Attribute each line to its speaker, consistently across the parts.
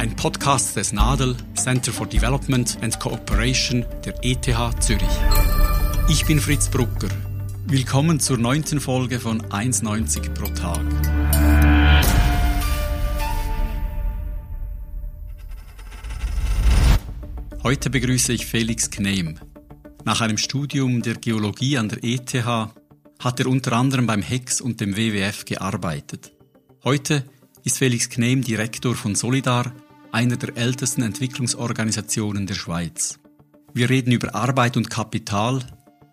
Speaker 1: Ein Podcast des NADEL, Center for Development and Cooperation der ETH Zürich. Ich bin Fritz Brucker. Willkommen zur neunten Folge von 1,90 pro Tag. Heute begrüße ich Felix Knehm. Nach einem Studium der Geologie an der ETH hat er unter anderem beim HEX und dem WWF gearbeitet. Heute ist Felix Knehm Direktor von Solidar, einer der ältesten Entwicklungsorganisationen der Schweiz. Wir reden über Arbeit und Kapital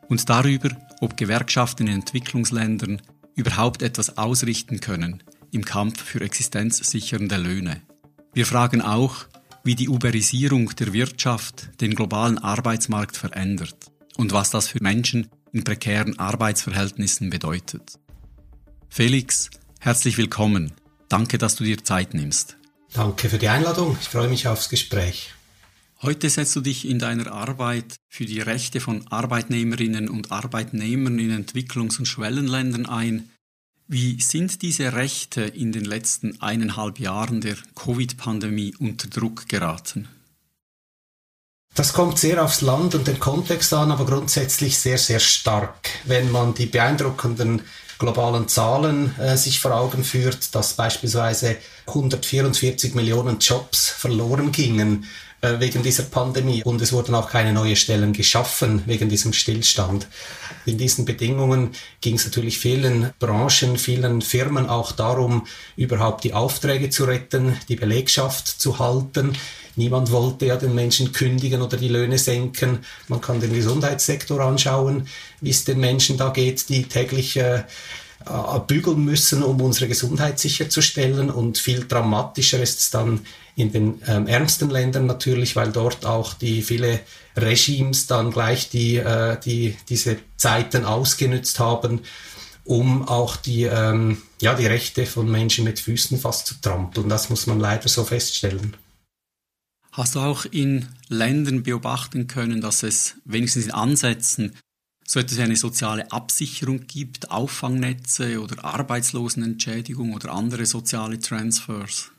Speaker 1: und darüber, ob Gewerkschaften in Entwicklungsländern überhaupt etwas ausrichten können im Kampf für existenzsichernde Löhne. Wir fragen auch, wie die Uberisierung der Wirtschaft den globalen Arbeitsmarkt verändert und was das für Menschen in prekären Arbeitsverhältnissen bedeutet. Felix, herzlich willkommen. Danke, dass du dir Zeit nimmst.
Speaker 2: Danke für die Einladung. Ich freue mich aufs Gespräch.
Speaker 1: Heute setzt du dich in deiner Arbeit für die Rechte von Arbeitnehmerinnen und Arbeitnehmern in Entwicklungs- und Schwellenländern ein. Wie sind diese Rechte in den letzten eineinhalb Jahren der Covid-Pandemie unter Druck geraten?
Speaker 2: Das kommt sehr aufs Land und den Kontext an, aber grundsätzlich sehr, sehr stark. Wenn man die beeindruckenden globalen Zahlen äh, sich vor Augen führt, dass beispielsweise 144 Millionen Jobs verloren gingen äh, wegen dieser Pandemie und es wurden auch keine neuen Stellen geschaffen wegen diesem Stillstand. In diesen Bedingungen ging es natürlich vielen Branchen, vielen Firmen auch darum, überhaupt die Aufträge zu retten, die Belegschaft zu halten. Niemand wollte ja den Menschen kündigen oder die Löhne senken. Man kann den Gesundheitssektor anschauen, wie es den Menschen da geht, die täglich äh, bügeln müssen, um unsere Gesundheit sicherzustellen. Und viel dramatischer ist es dann in den ähm, ärmsten Ländern natürlich, weil dort auch die viele Regimes dann gleich die, äh, die, diese Zeiten ausgenützt haben, um auch die, ähm, ja, die Rechte von Menschen mit Füßen fast zu trampeln. Das muss man leider so feststellen.
Speaker 1: Hast du auch in Ländern beobachten können, dass es wenigstens in Ansätzen so etwas wie eine soziale Absicherung gibt, Auffangnetze oder Arbeitslosenentschädigung oder andere soziale Transfers?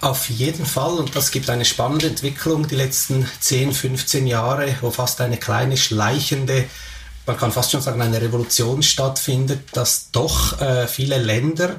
Speaker 2: Auf jeden Fall, und das gibt eine spannende Entwicklung die letzten 10, 15 Jahre, wo fast eine kleine schleichende, man kann fast schon sagen, eine Revolution stattfindet, dass doch äh, viele Länder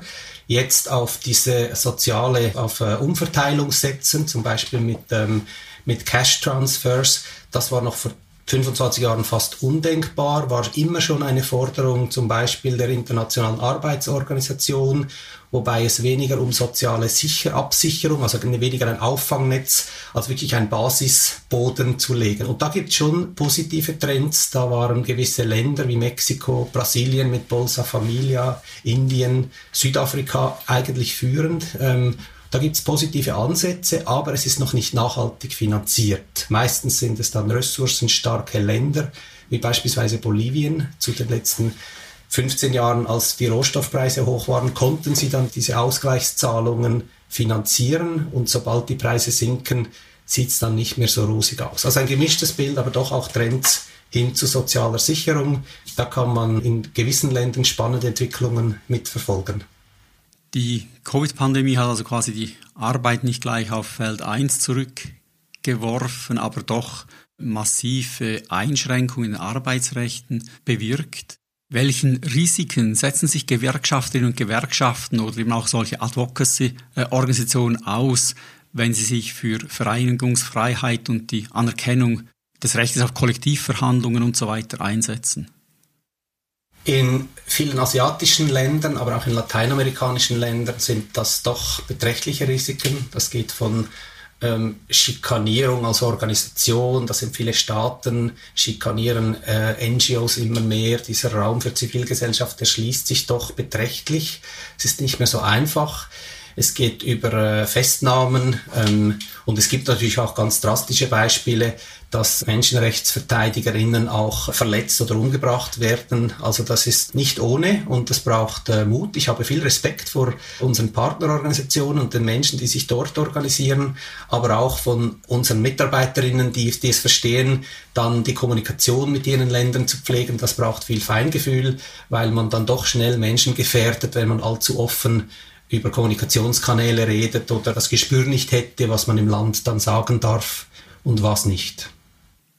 Speaker 2: jetzt auf diese soziale, auf äh, Umverteilung setzen, zum Beispiel mit, ähm, mit Cash Transfers. Das war noch vor 25 Jahren fast undenkbar, war immer schon eine Forderung zum Beispiel der Internationalen Arbeitsorganisation, wobei es weniger um soziale Sicher Absicherung, also weniger ein Auffangnetz, als wirklich ein Basisboden zu legen. Und da gibt es schon positive Trends. Da waren gewisse Länder wie Mexiko, Brasilien mit Bolsa Familia, Indien, Südafrika eigentlich führend. Ähm, da gibt es positive Ansätze, aber es ist noch nicht nachhaltig finanziert. Meistens sind es dann ressourcenstarke Länder, wie beispielsweise Bolivien zu den letzten 15 Jahren, als die Rohstoffpreise hoch waren, konnten sie dann diese Ausgleichszahlungen finanzieren und sobald die Preise sinken, sieht es dann nicht mehr so rosig aus. Also ein gemischtes Bild, aber doch auch Trends hin zu sozialer Sicherung. Da kann man in gewissen Ländern spannende Entwicklungen mitverfolgen.
Speaker 1: Die Covid-Pandemie hat also quasi die Arbeit nicht gleich auf Feld 1 zurückgeworfen, aber doch massive Einschränkungen in Arbeitsrechten bewirkt. Welchen Risiken setzen sich Gewerkschafterinnen und Gewerkschaften oder eben auch solche Advocacy-Organisationen aus, wenn sie sich für Vereinigungsfreiheit und die Anerkennung des Rechts auf Kollektivverhandlungen und so weiter einsetzen?
Speaker 2: In vielen asiatischen Ländern, aber auch in lateinamerikanischen Ländern sind das doch beträchtliche Risiken. Das geht von ähm, Schikanierung als Organisation, das sind viele Staaten, schikanieren äh, NGOs immer mehr. Dieser Raum für Zivilgesellschaft erschließt sich doch beträchtlich. Es ist nicht mehr so einfach. Es geht über äh, Festnahmen ähm, und es gibt natürlich auch ganz drastische Beispiele, dass Menschenrechtsverteidigerinnen auch verletzt oder umgebracht werden. Also das ist nicht ohne und das braucht äh, Mut. Ich habe viel Respekt vor unseren Partnerorganisationen und den Menschen, die sich dort organisieren, aber auch von unseren Mitarbeiterinnen, die, die es verstehen, dann die Kommunikation mit ihren Ländern zu pflegen. Das braucht viel Feingefühl, weil man dann doch schnell Menschen gefährdet, wenn man allzu offen über Kommunikationskanäle redet oder das Gespür nicht hätte, was man im Land dann sagen darf und was nicht.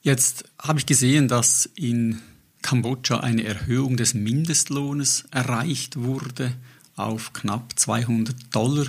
Speaker 1: Jetzt habe ich gesehen, dass in Kambodscha eine Erhöhung des Mindestlohnes erreicht wurde auf knapp 200 Dollar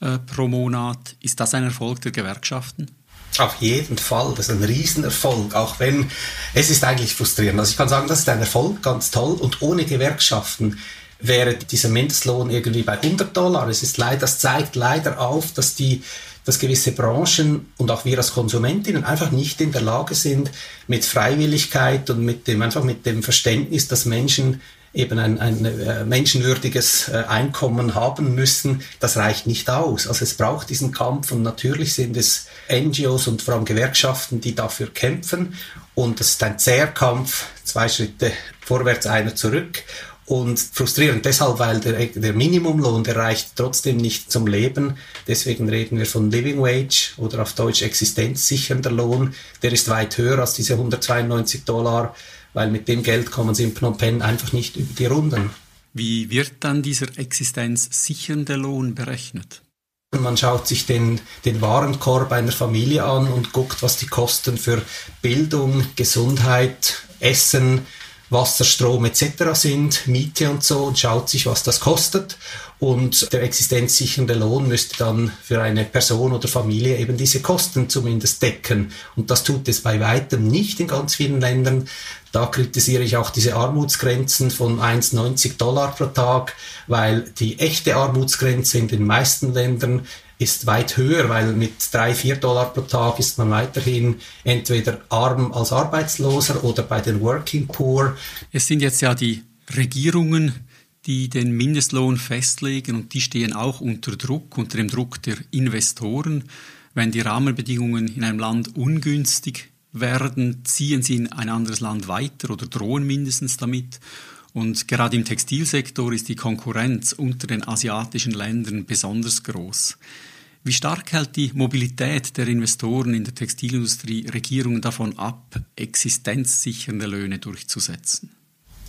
Speaker 1: äh, pro Monat. Ist das ein Erfolg der Gewerkschaften?
Speaker 2: Auf jeden Fall, das ist ein Riesenerfolg, auch wenn es ist eigentlich frustrierend. Also ich kann sagen, das ist ein Erfolg, ganz toll. Und ohne Gewerkschaften wäre dieser Mindestlohn irgendwie bei 100 Dollar. Es ist leider, das zeigt leider auf, dass die dass gewisse Branchen und auch wir als Konsumentinnen einfach nicht in der Lage sind, mit Freiwilligkeit und mit dem, einfach mit dem Verständnis, dass Menschen eben ein, ein äh, menschenwürdiges äh, Einkommen haben müssen, das reicht nicht aus. Also es braucht diesen Kampf und natürlich sind es NGOs und vor allem Gewerkschaften, die dafür kämpfen und das ist ein zäher Kampf, zwei Schritte vorwärts, einer zurück und frustrierend deshalb, weil der, der Minimumlohn, der reicht trotzdem nicht zum Leben. Deswegen reden wir von Living Wage oder auf Deutsch existenzsichernder Lohn. Der ist weit höher als diese 192 Dollar, weil mit dem Geld kommen sie in Phnom Penh einfach nicht über die Runden.
Speaker 1: Wie wird dann dieser existenzsichernde Lohn berechnet?
Speaker 2: Man schaut sich den, den Warenkorb einer Familie an und guckt, was die Kosten für Bildung, Gesundheit, Essen, Wasser, Strom etc. sind, Miete und so und schaut sich, was das kostet. Und der existenzsichernde Lohn müsste dann für eine Person oder Familie eben diese Kosten zumindest decken. Und das tut es bei weitem nicht in ganz vielen Ländern. Da kritisiere ich auch diese Armutsgrenzen von 1,90 Dollar pro Tag, weil die echte Armutsgrenze in den meisten Ländern ist weit höher, weil mit drei, vier Dollar pro Tag ist man weiterhin entweder arm als Arbeitsloser oder bei den Working Poor.
Speaker 1: Es sind jetzt ja die Regierungen, die den Mindestlohn festlegen und die stehen auch unter Druck, unter dem Druck der Investoren. Wenn die Rahmenbedingungen in einem Land ungünstig werden, ziehen sie in ein anderes Land weiter oder drohen mindestens damit. Und gerade im Textilsektor ist die Konkurrenz unter den asiatischen Ländern besonders groß. Wie stark hält die Mobilität der Investoren in der Textilindustrie Regierungen davon ab, existenzsichernde Löhne durchzusetzen?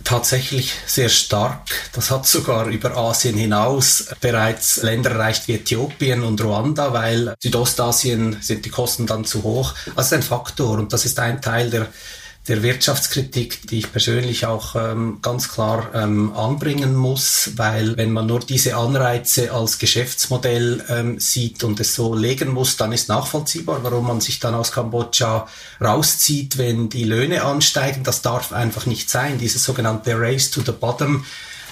Speaker 2: Tatsächlich sehr stark. Das hat sogar über Asien hinaus bereits Länder erreicht wie Äthiopien und Ruanda, weil Südostasien sind die Kosten dann zu hoch. Das ist ein Faktor und das ist ein Teil der der Wirtschaftskritik, die ich persönlich auch ähm, ganz klar ähm, anbringen muss, weil wenn man nur diese Anreize als Geschäftsmodell ähm, sieht und es so legen muss, dann ist nachvollziehbar, warum man sich dann aus Kambodscha rauszieht, wenn die Löhne ansteigen. Das darf einfach nicht sein. Dieses sogenannte Race to the Bottom,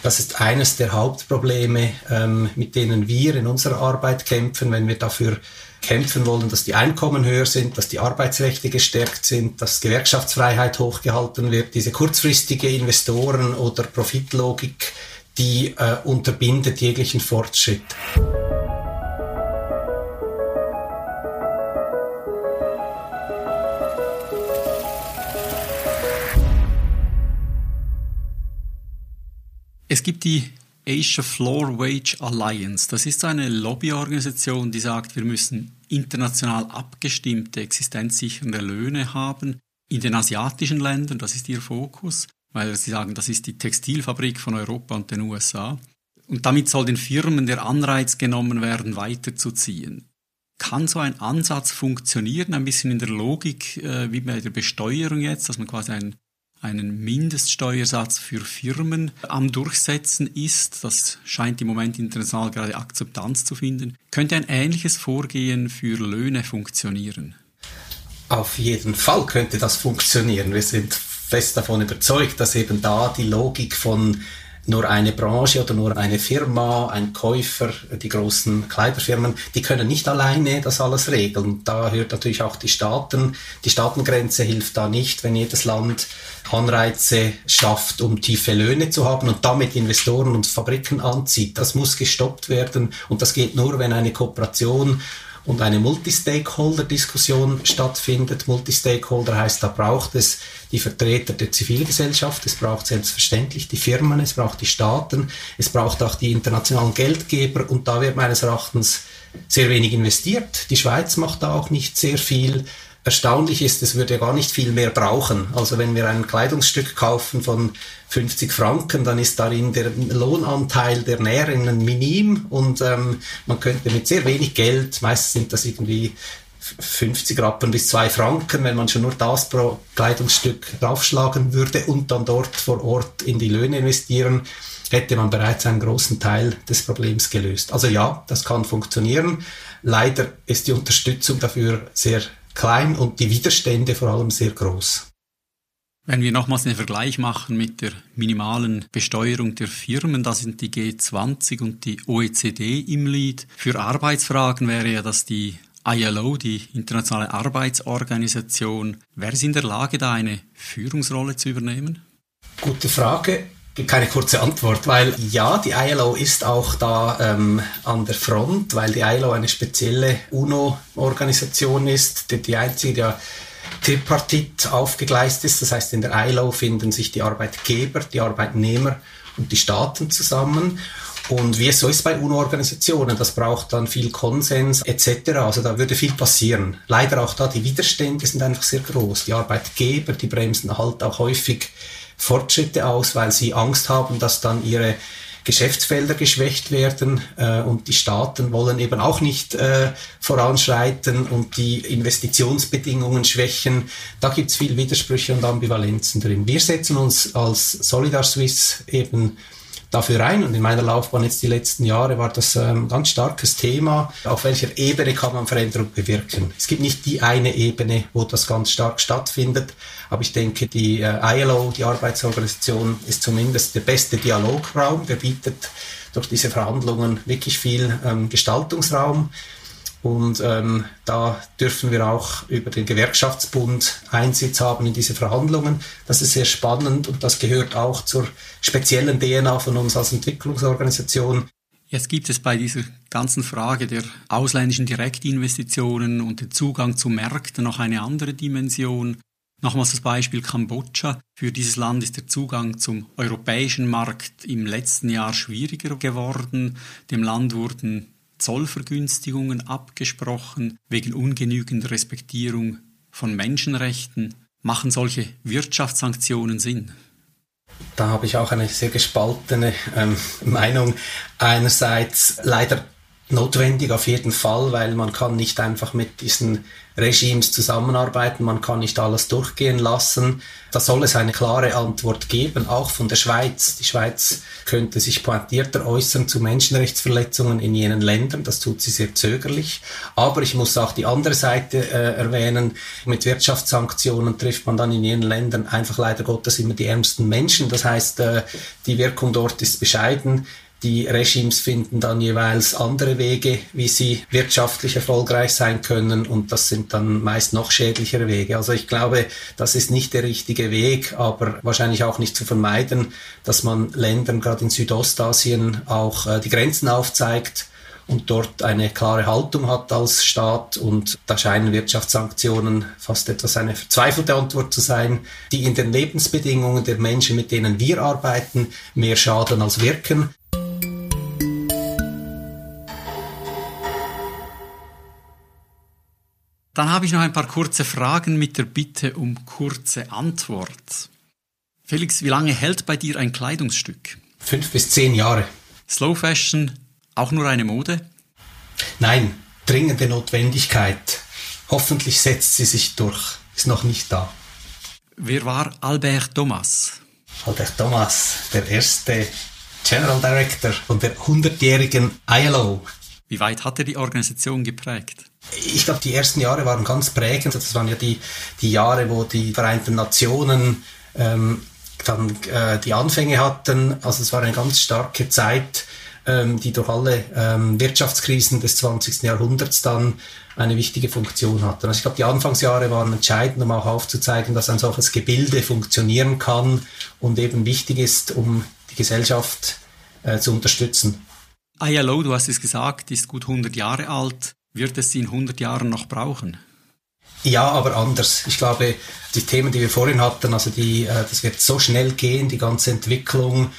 Speaker 2: das ist eines der Hauptprobleme, ähm, mit denen wir in unserer Arbeit kämpfen, wenn wir dafür kämpfen wollen, dass die Einkommen höher sind, dass die Arbeitsrechte gestärkt sind, dass Gewerkschaftsfreiheit hochgehalten wird. Diese kurzfristige Investoren- oder Profitlogik, die äh, unterbindet jeglichen Fortschritt.
Speaker 1: Es gibt die Asia Floor Wage Alliance. Das ist eine Lobbyorganisation, die sagt, wir müssen international abgestimmte existenzsichernde Löhne haben in den asiatischen Ländern. Das ist ihr Fokus, weil sie sagen, das ist die Textilfabrik von Europa und den USA. Und damit soll den Firmen der Anreiz genommen werden, weiterzuziehen. Kann so ein Ansatz funktionieren, ein bisschen in der Logik äh, wie bei der Besteuerung jetzt, dass man quasi ein einen Mindeststeuersatz für Firmen am Durchsetzen ist. Das scheint im Moment international gerade Akzeptanz zu finden. Könnte ein ähnliches Vorgehen für Löhne funktionieren?
Speaker 2: Auf jeden Fall könnte das funktionieren. Wir sind fest davon überzeugt, dass eben da die Logik von nur eine Branche oder nur eine Firma, ein Käufer, die großen Kleiderfirmen, die können nicht alleine das alles regeln. Da hört natürlich auch die Staaten. Die Staatengrenze hilft da nicht, wenn jedes Land Anreize schafft, um tiefe Löhne zu haben und damit Investoren und Fabriken anzieht. Das muss gestoppt werden und das geht nur, wenn eine Kooperation und eine Multi-Stakeholder-Diskussion stattfindet. Multi-Stakeholder heißt, da braucht es die Vertreter der Zivilgesellschaft, es braucht selbstverständlich die Firmen, es braucht die Staaten, es braucht auch die internationalen Geldgeber und da wird meines Erachtens sehr wenig investiert. Die Schweiz macht da auch nicht sehr viel erstaunlich ist, es würde gar nicht viel mehr brauchen. Also wenn wir ein Kleidungsstück kaufen von 50 Franken, dann ist darin der Lohnanteil der Näherinnen minim und ähm, man könnte mit sehr wenig Geld, meistens sind das irgendwie 50 Rappen bis 2 Franken, wenn man schon nur das pro Kleidungsstück draufschlagen würde und dann dort vor Ort in die Löhne investieren, hätte man bereits einen großen Teil des Problems gelöst. Also ja, das kann funktionieren. Leider ist die Unterstützung dafür sehr klein und die Widerstände vor allem sehr groß.
Speaker 1: Wenn wir nochmals den Vergleich machen mit der minimalen Besteuerung der Firmen, da sind die G20 und die OECD im Lied. Für Arbeitsfragen wäre ja das die ILO, die Internationale Arbeitsorganisation. Wäre sie in der Lage, da eine Führungsrolle zu übernehmen?
Speaker 2: Gute Frage gibt keine kurze Antwort, weil ja, die ILO ist auch da ähm, an der Front, weil die ILO eine spezielle UNO-Organisation ist, die, die einzige, die tripartit aufgegleist ist. Das heißt, in der ILO finden sich die Arbeitgeber, die Arbeitnehmer und die Staaten zusammen. Und wie es so ist bei UNO-Organisationen, das braucht dann viel Konsens etc. Also da würde viel passieren. Leider auch da, die Widerstände sind einfach sehr groß. Die Arbeitgeber, die bremsen halt auch häufig Fortschritte aus, weil sie Angst haben, dass dann ihre Geschäftsfelder geschwächt werden äh, und die Staaten wollen eben auch nicht äh, voranschreiten und die Investitionsbedingungen schwächen. Da gibt's viel Widersprüche und Ambivalenzen drin. Wir setzen uns als Solidar Suisse eben dafür ein. Und in meiner Laufbahn jetzt die letzten Jahre war das ein ähm, ganz starkes Thema. Auf welcher Ebene kann man Veränderung bewirken? Es gibt nicht die eine Ebene, wo das ganz stark stattfindet. Aber ich denke, die äh, ILO, die Arbeitsorganisation, ist zumindest der beste Dialograum. Der bietet durch diese Verhandlungen wirklich viel ähm, Gestaltungsraum. Und ähm, da dürfen wir auch über den Gewerkschaftsbund Einsitz haben in diese Verhandlungen. Das ist sehr spannend und das gehört auch zur speziellen DNA von uns als Entwicklungsorganisation.
Speaker 1: Jetzt gibt es bei dieser ganzen Frage der ausländischen Direktinvestitionen und den Zugang zu Märkten noch eine andere Dimension. Nochmals das Beispiel Kambodscha. Für dieses Land ist der Zugang zum europäischen Markt im letzten Jahr schwieriger geworden. Dem Land wurden Zollvergünstigungen abgesprochen wegen ungenügender Respektierung von Menschenrechten. Machen solche Wirtschaftssanktionen Sinn?
Speaker 2: Da habe ich auch eine sehr gespaltene ähm, Meinung. Einerseits leider notwendig auf jeden Fall, weil man kann nicht einfach mit diesen Regimes zusammenarbeiten, man kann nicht alles durchgehen lassen. Da soll es eine klare Antwort geben, auch von der Schweiz. Die Schweiz könnte sich pointierter äußern zu Menschenrechtsverletzungen in jenen Ländern, das tut sie sehr zögerlich. Aber ich muss auch die andere Seite äh, erwähnen, mit Wirtschaftssanktionen trifft man dann in jenen Ländern einfach leider Gottes immer die ärmsten Menschen. Das heißt, äh, die Wirkung dort ist bescheiden. Die Regimes finden dann jeweils andere Wege, wie sie wirtschaftlich erfolgreich sein können und das sind dann meist noch schädlichere Wege. Also ich glaube, das ist nicht der richtige Weg, aber wahrscheinlich auch nicht zu vermeiden, dass man Ländern, gerade in Südostasien, auch äh, die Grenzen aufzeigt und dort eine klare Haltung hat als Staat und da scheinen Wirtschaftssanktionen fast etwas eine verzweifelte Antwort zu sein, die in den Lebensbedingungen der Menschen, mit denen wir arbeiten, mehr schaden als wirken.
Speaker 1: Dann habe ich noch ein paar kurze Fragen mit der Bitte um kurze Antwort. Felix, wie lange hält bei dir ein Kleidungsstück?
Speaker 2: Fünf bis zehn Jahre.
Speaker 1: Slow Fashion, auch nur eine Mode?
Speaker 2: Nein, dringende Notwendigkeit. Hoffentlich setzt sie sich durch. Ist noch nicht da.
Speaker 1: Wer war Albert Thomas?
Speaker 2: Albert Thomas, der erste General Director von der 100-jährigen ILO.
Speaker 1: Wie weit hat er die Organisation geprägt?
Speaker 2: Ich glaube, die ersten Jahre waren ganz prägend. Das waren ja die, die Jahre, wo die Vereinten Nationen ähm, dann äh, die Anfänge hatten. Also es war eine ganz starke Zeit, ähm, die durch alle ähm, Wirtschaftskrisen des 20. Jahrhunderts dann eine wichtige Funktion hatten. Also ich glaube, die Anfangsjahre waren entscheidend, um auch aufzuzeigen, dass ein solches Gebilde funktionieren kann und eben wichtig ist, um die Gesellschaft äh, zu unterstützen.
Speaker 1: ILO, du hast es gesagt, ist gut 100 Jahre alt. Wird es sie in 100 Jahren noch brauchen?
Speaker 2: Ja, aber anders. Ich glaube, die Themen, die wir vorhin hatten, also die, äh, das wird so schnell gehen, die ganze Entwicklung,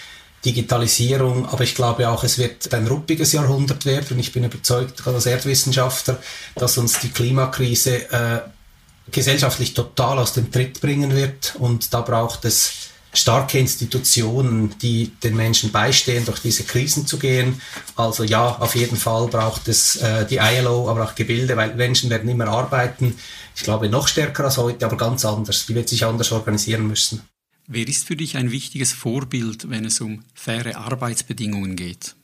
Speaker 2: Digitalisierung, aber ich glaube auch, es wird ein ruppiges Jahrhundert werden. Ich bin überzeugt, gerade als Erdwissenschaftler, dass uns die Klimakrise äh, gesellschaftlich total aus dem Tritt bringen wird und da braucht es starke Institutionen, die den Menschen beistehen, durch diese Krisen zu gehen. Also ja, auf jeden Fall braucht es äh, die ILO, aber auch Gebilde, weil Menschen werden immer arbeiten. Ich glaube noch stärker als heute, aber ganz anders. Die wird sich anders organisieren müssen.
Speaker 1: Wer ist für dich ein wichtiges Vorbild, wenn es um faire Arbeitsbedingungen geht?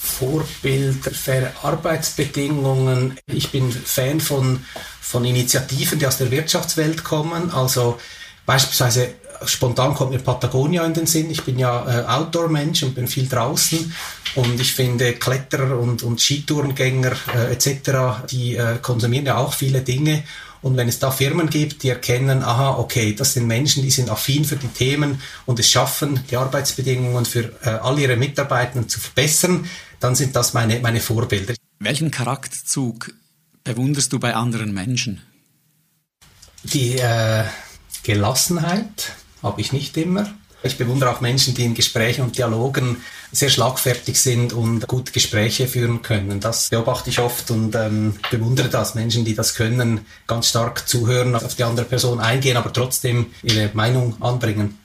Speaker 2: Vorbild, faire Arbeitsbedingungen. Ich bin Fan von, von Initiativen, die aus der Wirtschaftswelt kommen. Also beispielsweise spontan kommt mir Patagonia in den Sinn. Ich bin ja äh, Outdoor-Mensch und bin viel draußen. Und ich finde Kletterer und, und Skitourengänger äh, etc., die äh, konsumieren ja auch viele Dinge. Und wenn es da Firmen gibt, die erkennen, aha, okay, das sind Menschen, die sind affin für die Themen und es schaffen, die Arbeitsbedingungen für äh, all ihre Mitarbeiter zu verbessern, dann sind das meine, meine Vorbilder.
Speaker 1: Welchen Charakterzug bewunderst du bei anderen Menschen?
Speaker 2: Die äh, Gelassenheit, habe ich nicht immer. Ich bewundere auch Menschen, die in Gesprächen und Dialogen sehr schlagfertig sind und gut Gespräche führen können. Das beobachte ich oft und ähm, bewundere das. Menschen, die das können, ganz stark zuhören, auf die andere Person eingehen, aber trotzdem ihre Meinung anbringen.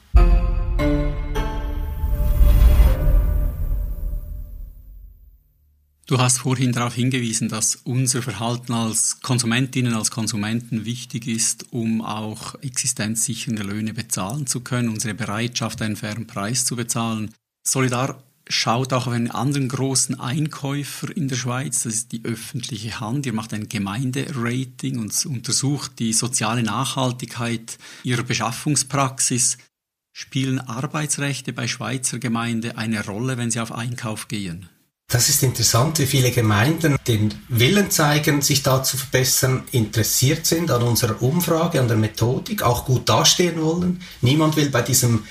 Speaker 1: Du hast vorhin darauf hingewiesen, dass unser Verhalten als Konsumentinnen, als Konsumenten wichtig ist, um auch existenzsichernde Löhne bezahlen zu können, unsere Bereitschaft, einen fairen Preis zu bezahlen. Solidar schaut auch auf einen anderen großen Einkäufer in der Schweiz, das ist die öffentliche Hand. Ihr macht ein Gemeinderating und untersucht die soziale Nachhaltigkeit ihrer Beschaffungspraxis. Spielen Arbeitsrechte bei Schweizer Gemeinde eine Rolle, wenn sie auf Einkauf gehen?
Speaker 2: Das ist interessant, wie viele Gemeinden den Willen zeigen, sich da zu verbessern, interessiert sind an unserer Umfrage, an der Methodik, auch gut dastehen wollen. Niemand will bei diesem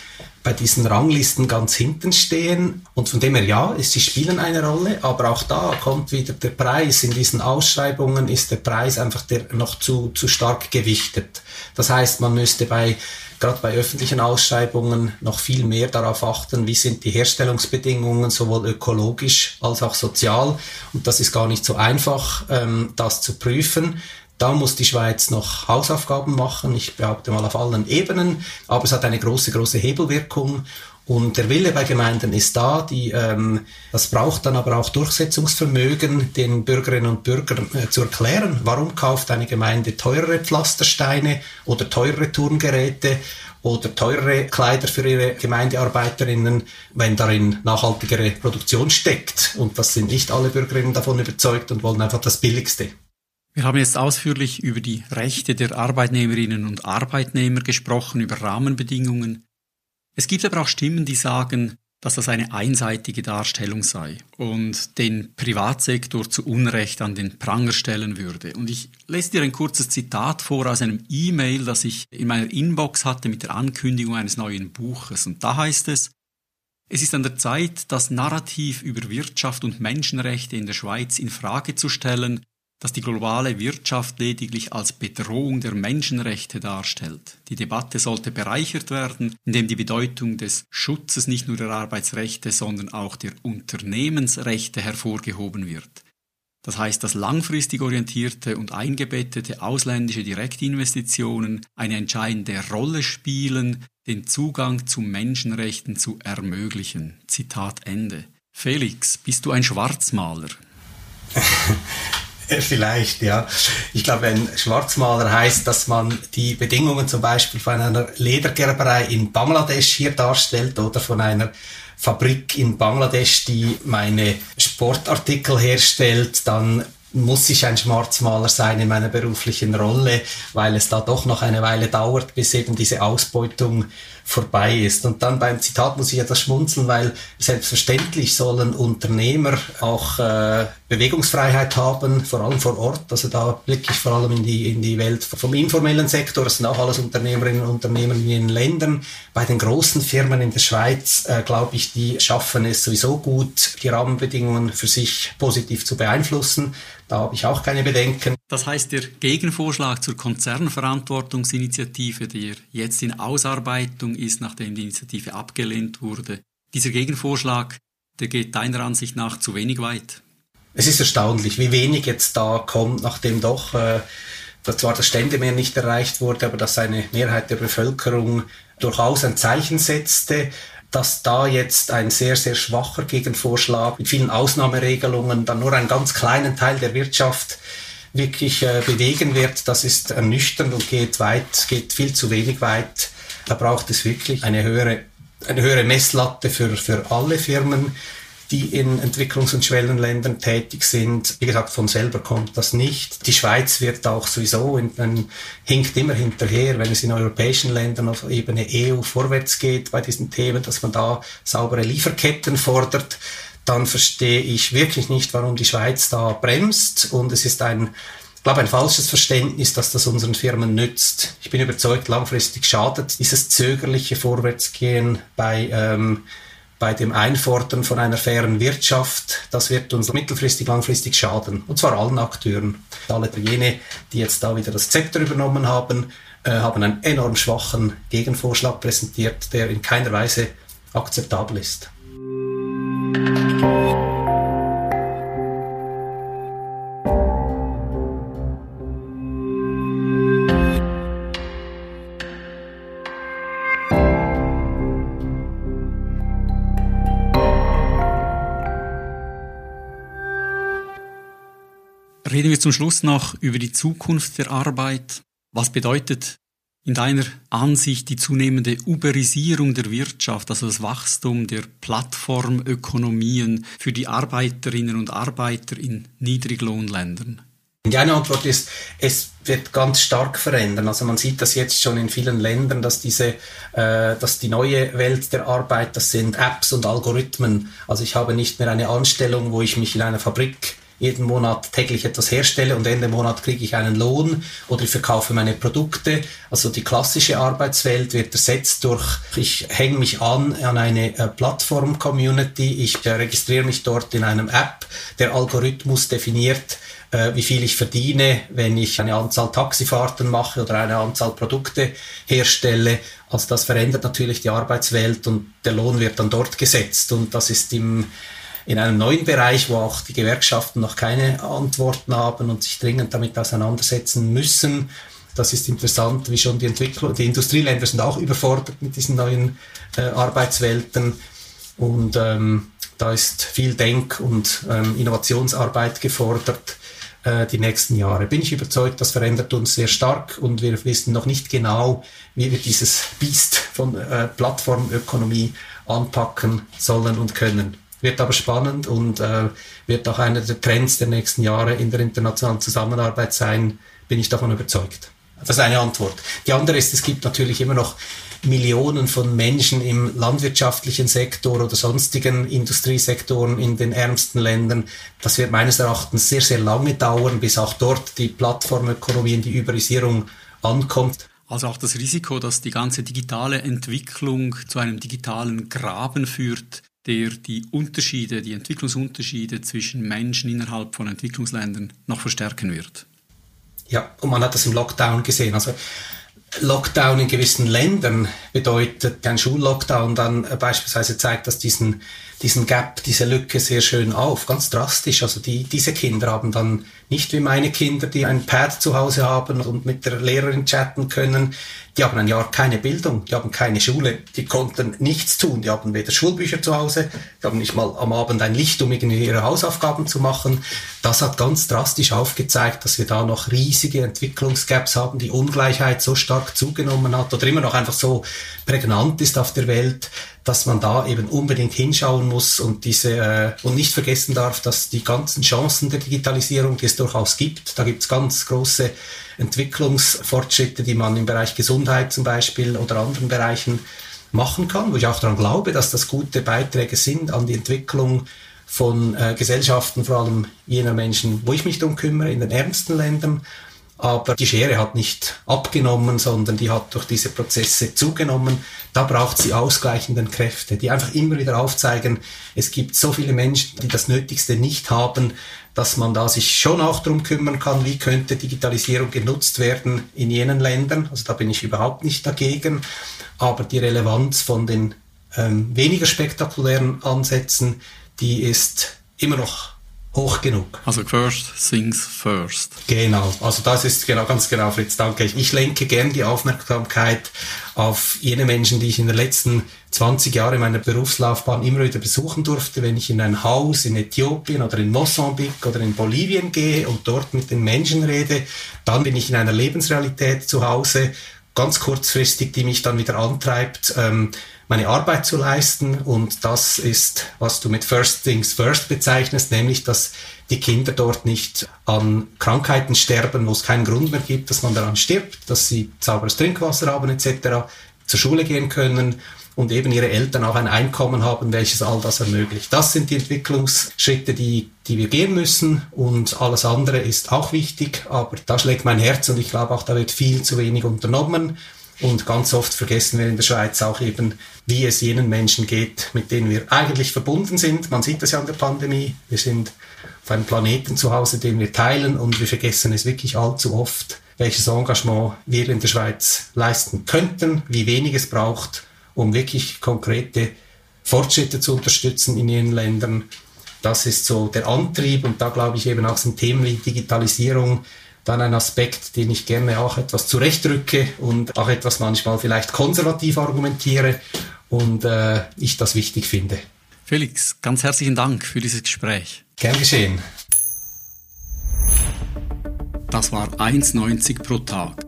Speaker 2: bei diesen Ranglisten ganz hinten stehen. Und von dem her ja, sie spielen eine Rolle, aber auch da kommt wieder der Preis. In diesen Ausschreibungen ist der Preis einfach der noch zu, zu stark gewichtet. Das heißt, man müsste bei gerade bei öffentlichen Ausschreibungen noch viel mehr darauf achten, wie sind die Herstellungsbedingungen sowohl ökologisch als auch sozial. Und das ist gar nicht so einfach, ähm, das zu prüfen. Da muss die Schweiz noch Hausaufgaben machen, ich behaupte mal auf allen Ebenen, aber es hat eine große, große Hebelwirkung und der Wille bei Gemeinden ist da, die, ähm, das braucht dann aber auch Durchsetzungsvermögen, den Bürgerinnen und Bürgern äh, zu erklären, warum kauft eine Gemeinde teurere Pflastersteine oder teurere Turngeräte oder teurere Kleider für ihre Gemeindearbeiterinnen, wenn darin nachhaltigere Produktion steckt. Und das sind nicht alle Bürgerinnen davon überzeugt und wollen einfach das Billigste.
Speaker 1: Wir haben jetzt ausführlich über die Rechte der Arbeitnehmerinnen und Arbeitnehmer gesprochen, über Rahmenbedingungen. Es gibt aber auch Stimmen, die sagen, dass das eine einseitige Darstellung sei und den Privatsektor zu Unrecht an den Pranger stellen würde. Und ich lese dir ein kurzes Zitat vor aus einem E-Mail, das ich in meiner Inbox hatte mit der Ankündigung eines neuen Buches. Und da heißt es, es ist an der Zeit, das Narrativ über Wirtschaft und Menschenrechte in der Schweiz in Frage zu stellen dass die globale Wirtschaft lediglich als Bedrohung der Menschenrechte darstellt. Die Debatte sollte bereichert werden, indem die Bedeutung des Schutzes nicht nur der Arbeitsrechte, sondern auch der Unternehmensrechte hervorgehoben wird. Das heißt, dass langfristig orientierte und eingebettete ausländische Direktinvestitionen eine entscheidende Rolle spielen, den Zugang zu Menschenrechten zu ermöglichen. Zitat Ende. Felix, bist du ein Schwarzmaler?
Speaker 2: Vielleicht, ja. Ich glaube, ein Schwarzmaler heißt, dass man die Bedingungen zum Beispiel von einer Ledergerberei in Bangladesch hier darstellt oder von einer Fabrik in Bangladesch, die meine Sportartikel herstellt, dann muss ich ein Schwarzmaler sein in meiner beruflichen Rolle, weil es da doch noch eine Weile dauert, bis eben diese Ausbeutung vorbei ist. Und dann beim Zitat muss ich etwas schmunzeln, weil selbstverständlich sollen Unternehmer auch äh, Bewegungsfreiheit haben, vor allem vor Ort. Also da blicke ich vor allem in die, in die Welt vom informellen Sektor. Das sind auch alles Unternehmerinnen und Unternehmer in den Ländern. Bei den großen Firmen in der Schweiz, äh, glaube ich, die schaffen es sowieso gut, die Rahmenbedingungen für sich positiv zu beeinflussen. Da habe ich auch keine Bedenken.
Speaker 1: Das heißt, der Gegenvorschlag zur Konzernverantwortungsinitiative, der jetzt in Ausarbeitung ist, nachdem die Initiative abgelehnt wurde, dieser Gegenvorschlag, der geht deiner Ansicht nach zu wenig weit?
Speaker 2: Es ist erstaunlich, wie wenig jetzt da kommt, nachdem doch äh, zwar das Ständemehr nicht erreicht wurde, aber dass eine Mehrheit der Bevölkerung durchaus ein Zeichen setzte dass da jetzt ein sehr, sehr schwacher Gegenvorschlag mit vielen Ausnahmeregelungen dann nur einen ganz kleinen Teil der Wirtschaft wirklich äh, bewegen wird, das ist ernüchternd und geht weit, geht viel zu wenig weit. Da braucht es wirklich eine höhere, eine höhere Messlatte für, für alle Firmen die in Entwicklungs- und Schwellenländern tätig sind. Wie gesagt, von selber kommt das nicht. Die Schweiz wird auch sowieso in, in, hinkt immer hinterher, wenn es in europäischen Ländern auf Ebene EU vorwärts geht bei diesen Themen, dass man da saubere Lieferketten fordert. Dann verstehe ich wirklich nicht, warum die Schweiz da bremst. Und es ist ein ich glaube, ein falsches Verständnis, dass das unseren Firmen nützt. Ich bin überzeugt, langfristig schadet dieses zögerliche Vorwärtsgehen bei ähm, bei dem Einfordern von einer fairen Wirtschaft, das wird uns mittelfristig, langfristig schaden. Und zwar allen Akteuren. Alle jene, die jetzt da wieder das Zepter übernommen haben, äh, haben einen enorm schwachen Gegenvorschlag präsentiert, der in keiner Weise akzeptabel ist.
Speaker 1: Reden wir zum Schluss noch über die Zukunft der Arbeit. Was bedeutet in deiner Ansicht die zunehmende Uberisierung der Wirtschaft, also das Wachstum der Plattformökonomien für die Arbeiterinnen und Arbeiter in Niedriglohnländern?
Speaker 2: Die eine Antwort ist, es wird ganz stark verändern. Also man sieht das jetzt schon in vielen Ländern, dass diese, äh, dass die neue Welt der Arbeit, das sind Apps und Algorithmen. Also ich habe nicht mehr eine Anstellung, wo ich mich in einer Fabrik jeden Monat täglich etwas herstelle und Ende Monat kriege ich einen Lohn oder ich verkaufe meine Produkte. Also die klassische Arbeitswelt wird ersetzt durch, ich hänge mich an an eine äh, Plattform-Community, ich äh, registriere mich dort in einem App, der Algorithmus definiert, äh, wie viel ich verdiene, wenn ich eine Anzahl Taxifahrten mache oder eine Anzahl Produkte herstelle. Also das verändert natürlich die Arbeitswelt und der Lohn wird dann dort gesetzt und das ist im in einem neuen Bereich, wo auch die Gewerkschaften noch keine Antworten haben und sich dringend damit auseinandersetzen müssen. Das ist interessant, wie schon die Entwicklung, die Industrieländer sind auch überfordert mit diesen neuen äh, Arbeitswelten und ähm, da ist viel Denk- und ähm, Innovationsarbeit gefordert äh, die nächsten Jahre. Bin ich überzeugt, das verändert uns sehr stark und wir wissen noch nicht genau, wie wir dieses Biest von äh, Plattformökonomie anpacken sollen und können. Wird aber spannend und äh, wird auch einer der Trends der nächsten Jahre in der internationalen Zusammenarbeit sein, bin ich davon überzeugt. Das ist eine Antwort. Die andere ist, es gibt natürlich immer noch Millionen von Menschen im landwirtschaftlichen Sektor oder sonstigen Industriesektoren in den ärmsten Ländern. Das wird meines Erachtens sehr, sehr lange dauern, bis auch dort die Plattformökonomie in die Überisierung ankommt.
Speaker 1: Also auch das Risiko, dass die ganze digitale Entwicklung zu einem digitalen Graben führt, der die Unterschiede, die Entwicklungsunterschiede zwischen Menschen innerhalb von Entwicklungsländern noch verstärken wird.
Speaker 2: Ja, und man hat das im Lockdown gesehen. Also Lockdown in gewissen Ländern bedeutet, ein Schullockdown dann beispielsweise zeigt das diesen, diesen Gap, diese Lücke sehr schön auf, ganz drastisch. Also die, diese Kinder haben dann nicht wie meine Kinder, die ein Pad zu Hause haben und mit der Lehrerin chatten können. Die haben ein Jahr keine Bildung, die haben keine Schule, die konnten nichts tun. Die haben weder Schulbücher zu Hause, die haben nicht mal am Abend ein Licht, um irgendwie ihre Hausaufgaben zu machen. Das hat ganz drastisch aufgezeigt, dass wir da noch riesige Entwicklungsgaps haben, die Ungleichheit so stark zugenommen hat oder immer noch einfach so prägnant ist auf der Welt, dass man da eben unbedingt hinschauen muss und diese äh, und nicht vergessen darf, dass die ganzen Chancen der Digitalisierung, die es durchaus gibt, da gibt es ganz große Entwicklungsfortschritte, die man im Bereich Gesundheit zum Beispiel oder anderen Bereichen machen kann, wo ich auch daran glaube, dass das gute Beiträge sind an die Entwicklung von äh, Gesellschaften, vor allem jener Menschen, wo ich mich darum kümmere, in den ärmsten Ländern. Aber die Schere hat nicht abgenommen, sondern die hat durch diese Prozesse zugenommen. Da braucht sie ausgleichenden Kräfte, die einfach immer wieder aufzeigen, es gibt so viele Menschen, die das Nötigste nicht haben, dass man da sich schon auch darum kümmern kann, wie könnte Digitalisierung genutzt werden in jenen Ländern. Also da bin ich überhaupt nicht dagegen. Aber die Relevanz von den ähm, weniger spektakulären Ansätzen, die ist immer noch hoch genug.
Speaker 1: Also first things first.
Speaker 2: Genau, also das ist genau ganz genau, Fritz, danke. Ich lenke gern die Aufmerksamkeit auf jene Menschen, die ich in den letzten 20 Jahren meiner Berufslaufbahn immer wieder besuchen durfte, wenn ich in ein Haus in Äthiopien oder in Mosambik oder in Bolivien gehe und dort mit den Menschen rede, dann bin ich in einer Lebensrealität zu Hause, ganz kurzfristig, die mich dann wieder antreibt, ähm, meine Arbeit zu leisten. Und das ist, was du mit First Things First bezeichnest, nämlich, dass die Kinder dort nicht an Krankheiten sterben, wo es keinen Grund mehr gibt, dass man daran stirbt, dass sie sauberes Trinkwasser haben etc., zur Schule gehen können und eben ihre Eltern auch ein Einkommen haben, welches all das ermöglicht. Das sind die Entwicklungsschritte, die, die wir gehen müssen und alles andere ist auch wichtig, aber da schlägt mein Herz und ich glaube auch, da wird viel zu wenig unternommen und ganz oft vergessen wir in der Schweiz auch eben, wie es jenen Menschen geht, mit denen wir eigentlich verbunden sind. Man sieht das ja an der Pandemie. Wir sind auf einem Planeten zu Hause, den wir teilen und wir vergessen es wirklich allzu oft, welches Engagement wir in der Schweiz leisten könnten, wie wenig es braucht um wirklich konkrete Fortschritte zu unterstützen in ihren Ländern. Das ist so der Antrieb und da glaube ich eben auch sind Themen wie Digitalisierung dann ein Aspekt, den ich gerne auch etwas zurechtrücke und auch etwas manchmal vielleicht konservativ argumentiere und äh, ich das wichtig finde.
Speaker 1: Felix, ganz herzlichen Dank für dieses Gespräch.
Speaker 2: Gern geschehen.
Speaker 1: Das war 1,90 pro Tag.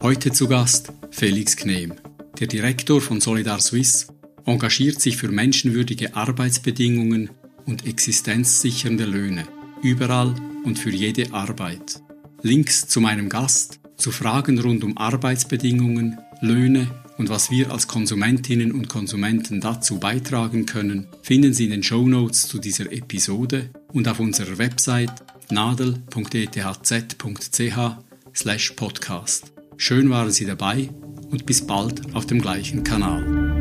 Speaker 1: Heute zu Gast Felix Knehm. Der Direktor von Solidar Suisse engagiert sich für menschenwürdige Arbeitsbedingungen und existenzsichernde Löhne, überall und für jede Arbeit. Links zu meinem Gast, zu Fragen rund um Arbeitsbedingungen, Löhne und was wir als Konsumentinnen und Konsumenten dazu beitragen können, finden Sie in den Show Notes zu dieser Episode und auf unserer Website nadel.ethz.ch/podcast. Schön waren Sie dabei und bis bald auf dem gleichen Kanal.